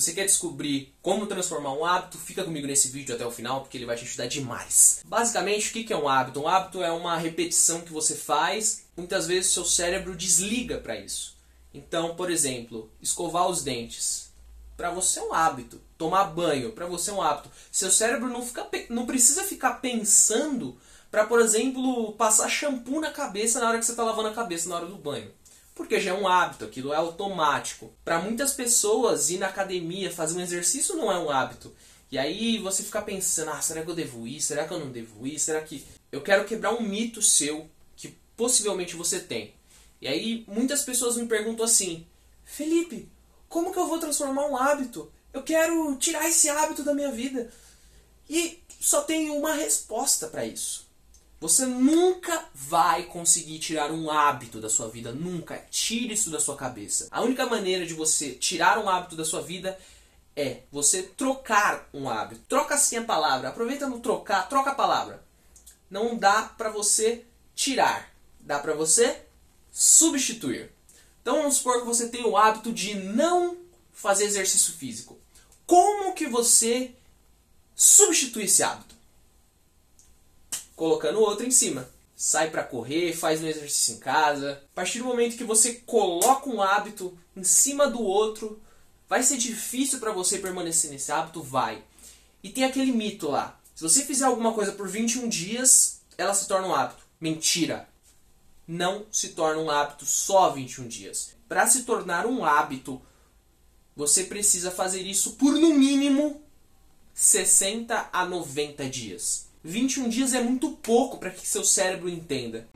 Se você quer descobrir como transformar um hábito, fica comigo nesse vídeo até o final, porque ele vai te ajudar demais. Basicamente, o que é um hábito? Um hábito é uma repetição que você faz, muitas vezes seu cérebro desliga para isso. Então, por exemplo, escovar os dentes. Para você é um hábito. Tomar banho, para você é um hábito. Seu cérebro não, fica, não precisa ficar pensando para, por exemplo, passar shampoo na cabeça na hora que você está lavando a cabeça na hora do banho. Porque já é um hábito, aquilo é automático. Para muitas pessoas, ir na academia, fazer um exercício não é um hábito. E aí você fica pensando, ah, será que eu devo ir? Será que eu não devo ir? Será que. Eu quero quebrar um mito seu que possivelmente você tem. E aí muitas pessoas me perguntam assim: Felipe, como que eu vou transformar um hábito? Eu quero tirar esse hábito da minha vida. E só tem uma resposta para isso. Você nunca vai conseguir tirar um hábito da sua vida, nunca. Tire isso da sua cabeça. A única maneira de você tirar um hábito da sua vida é você trocar um hábito. Troca assim a palavra. Aproveita no trocar, troca a palavra. Não dá para você tirar, dá para você substituir. Então vamos supor que você tem o hábito de não fazer exercício físico. Como que você substitui esse hábito? Colocando outro em cima. Sai para correr, faz um exercício em casa. A partir do momento que você coloca um hábito em cima do outro, vai ser difícil para você permanecer nesse hábito? Vai. E tem aquele mito lá. Se você fizer alguma coisa por 21 dias, ela se torna um hábito. Mentira não se torna um hábito só 21 dias. Para se tornar um hábito, você precisa fazer isso por no mínimo 60 a 90 dias. 21 dias é muito pouco para que seu cérebro entenda.